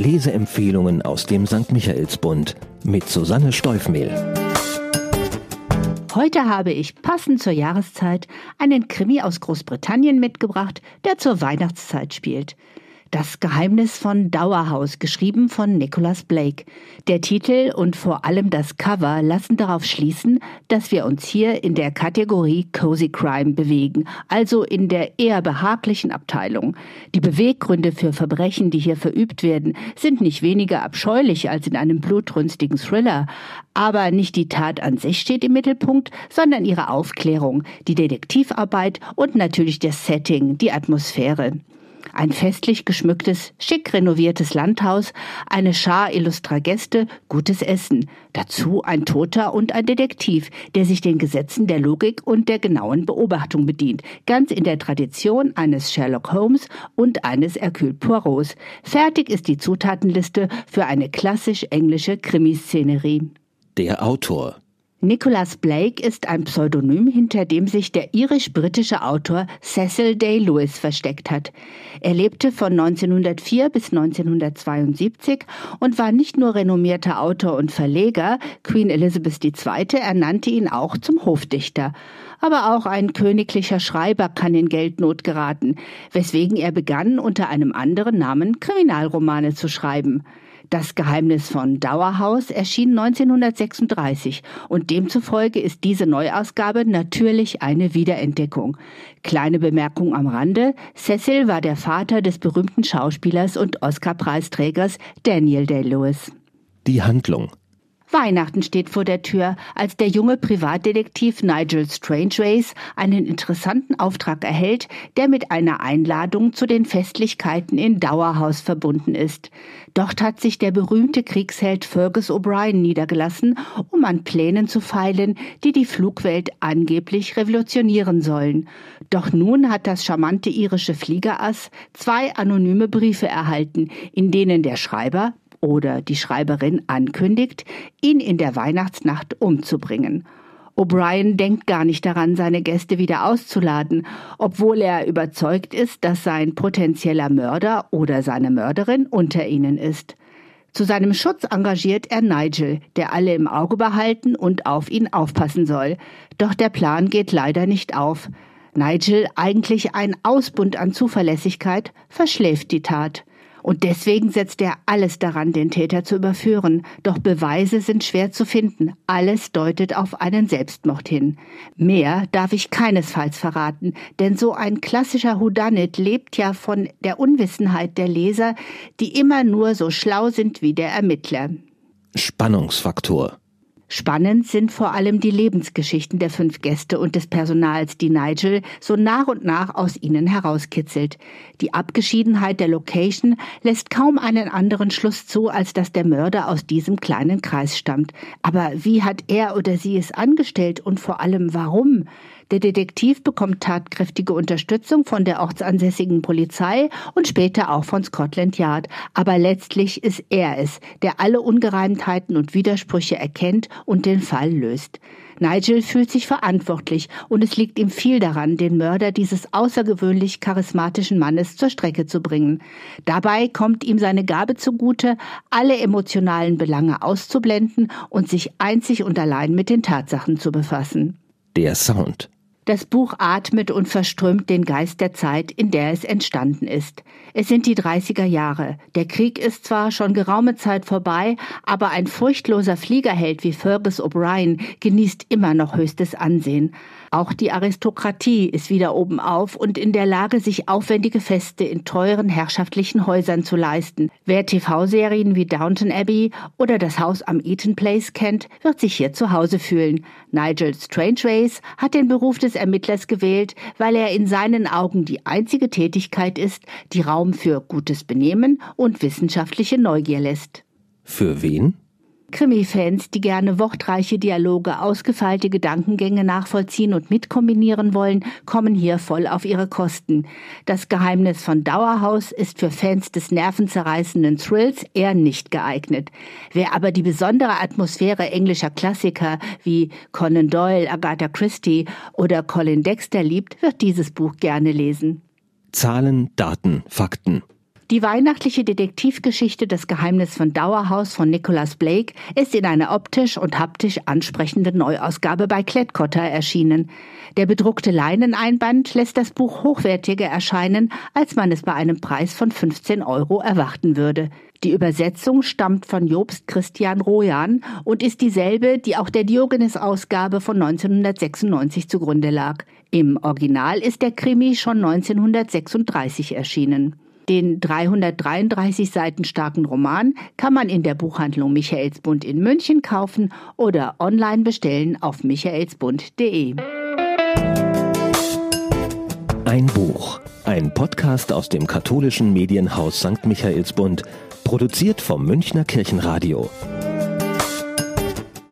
Leseempfehlungen aus dem St. Michaelsbund mit Susanne Steufmehl. Heute habe ich passend zur Jahreszeit einen Krimi aus Großbritannien mitgebracht, der zur Weihnachtszeit spielt. Das Geheimnis von Dauerhaus, geschrieben von Nicholas Blake. Der Titel und vor allem das Cover lassen darauf schließen, dass wir uns hier in der Kategorie Cozy Crime bewegen, also in der eher behaglichen Abteilung. Die Beweggründe für Verbrechen, die hier verübt werden, sind nicht weniger abscheulich als in einem blutrünstigen Thriller. Aber nicht die Tat an sich steht im Mittelpunkt, sondern ihre Aufklärung, die Detektivarbeit und natürlich das Setting, die Atmosphäre. Ein festlich geschmücktes, schick renoviertes Landhaus, eine Schar illustrer Gäste, gutes Essen. Dazu ein Toter und ein Detektiv, der sich den Gesetzen der Logik und der genauen Beobachtung bedient. Ganz in der Tradition eines Sherlock Holmes und eines Hercule Poirots. Fertig ist die Zutatenliste für eine klassisch englische Krimiszenerie. Der Autor Nicholas Blake ist ein Pseudonym, hinter dem sich der irisch-britische Autor Cecil Day-Lewis versteckt hat. Er lebte von 1904 bis 1972 und war nicht nur renommierter Autor und Verleger, Queen Elizabeth II. ernannte ihn auch zum Hofdichter. Aber auch ein königlicher Schreiber kann in Geldnot geraten, weswegen er begann, unter einem anderen Namen Kriminalromane zu schreiben. Das Geheimnis von Dauerhaus erschien 1936 und demzufolge ist diese Neuausgabe natürlich eine Wiederentdeckung. Kleine Bemerkung am Rande. Cecil war der Vater des berühmten Schauspielers und Oscar-Preisträgers Daniel Day-Lewis. Die Handlung Weihnachten steht vor der Tür, als der junge Privatdetektiv Nigel Strangeways einen interessanten Auftrag erhält, der mit einer Einladung zu den Festlichkeiten in Dauerhaus verbunden ist. Dort hat sich der berühmte Kriegsheld Fergus O'Brien niedergelassen, um an Plänen zu feilen, die die Flugwelt angeblich revolutionieren sollen. Doch nun hat das charmante irische Fliegerass zwei anonyme Briefe erhalten, in denen der Schreiber, oder die Schreiberin ankündigt, ihn in der Weihnachtsnacht umzubringen. O'Brien denkt gar nicht daran, seine Gäste wieder auszuladen, obwohl er überzeugt ist, dass sein potenzieller Mörder oder seine Mörderin unter ihnen ist. Zu seinem Schutz engagiert er Nigel, der alle im Auge behalten und auf ihn aufpassen soll. Doch der Plan geht leider nicht auf. Nigel, eigentlich ein Ausbund an Zuverlässigkeit, verschläft die Tat. Und deswegen setzt er alles daran, den Täter zu überführen. Doch Beweise sind schwer zu finden. Alles deutet auf einen Selbstmord hin. Mehr darf ich keinesfalls verraten, denn so ein klassischer Whodunit lebt ja von der Unwissenheit der Leser, die immer nur so schlau sind wie der Ermittler. Spannungsfaktor Spannend sind vor allem die Lebensgeschichten der fünf Gäste und des Personals, die Nigel so nach und nach aus ihnen herauskitzelt. Die Abgeschiedenheit der Location lässt kaum einen anderen Schluss zu, als dass der Mörder aus diesem kleinen Kreis stammt. Aber wie hat er oder sie es angestellt und vor allem warum? Der Detektiv bekommt tatkräftige Unterstützung von der ortsansässigen Polizei und später auch von Scotland Yard. Aber letztlich ist er es, der alle Ungereimtheiten und Widersprüche erkennt und den Fall löst. Nigel fühlt sich verantwortlich und es liegt ihm viel daran, den Mörder dieses außergewöhnlich charismatischen Mannes zur Strecke zu bringen. Dabei kommt ihm seine Gabe zugute, alle emotionalen Belange auszublenden und sich einzig und allein mit den Tatsachen zu befassen. Der Sound das Buch atmet und verströmt den Geist der Zeit, in der es entstanden ist. Es sind die 30er Jahre. Der Krieg ist zwar schon geraume Zeit vorbei, aber ein furchtloser Fliegerheld wie Fergus O'Brien genießt immer noch höchstes Ansehen. Auch die Aristokratie ist wieder oben auf und in der Lage, sich aufwendige Feste in teuren herrschaftlichen Häusern zu leisten. Wer TV-Serien wie Downton Abbey oder das Haus am Eaton Place kennt, wird sich hier zu Hause fühlen. Nigel Strangeways hat den Beruf des Ermittlers gewählt, weil er in seinen Augen die einzige Tätigkeit ist, die Raum für gutes Benehmen und wissenschaftliche Neugier lässt. Für wen? Krimi-Fans, die gerne wortreiche Dialoge, ausgefeilte Gedankengänge nachvollziehen und mitkombinieren wollen, kommen hier voll auf ihre Kosten. Das Geheimnis von Dauerhaus ist für Fans des nervenzerreißenden Thrills eher nicht geeignet. Wer aber die besondere Atmosphäre englischer Klassiker wie Conan Doyle, Agatha Christie oder Colin Dexter liebt, wird dieses Buch gerne lesen. Zahlen, Daten, Fakten. Die weihnachtliche Detektivgeschichte Das Geheimnis von Dauerhaus von Nicholas Blake ist in einer optisch und haptisch ansprechenden Neuausgabe bei Klettkotter erschienen. Der bedruckte Leineneinband lässt das Buch hochwertiger erscheinen, als man es bei einem Preis von 15 Euro erwarten würde. Die Übersetzung stammt von Jobst Christian Rojan und ist dieselbe, die auch der Diogenes-Ausgabe von 1996 zugrunde lag. Im Original ist der Krimi schon 1936 erschienen. Den 333 Seiten starken Roman kann man in der Buchhandlung Michaelsbund in München kaufen oder online bestellen auf michaelsbund.de. Ein Buch, ein Podcast aus dem katholischen Medienhaus St. Michaelsbund, produziert vom Münchner Kirchenradio.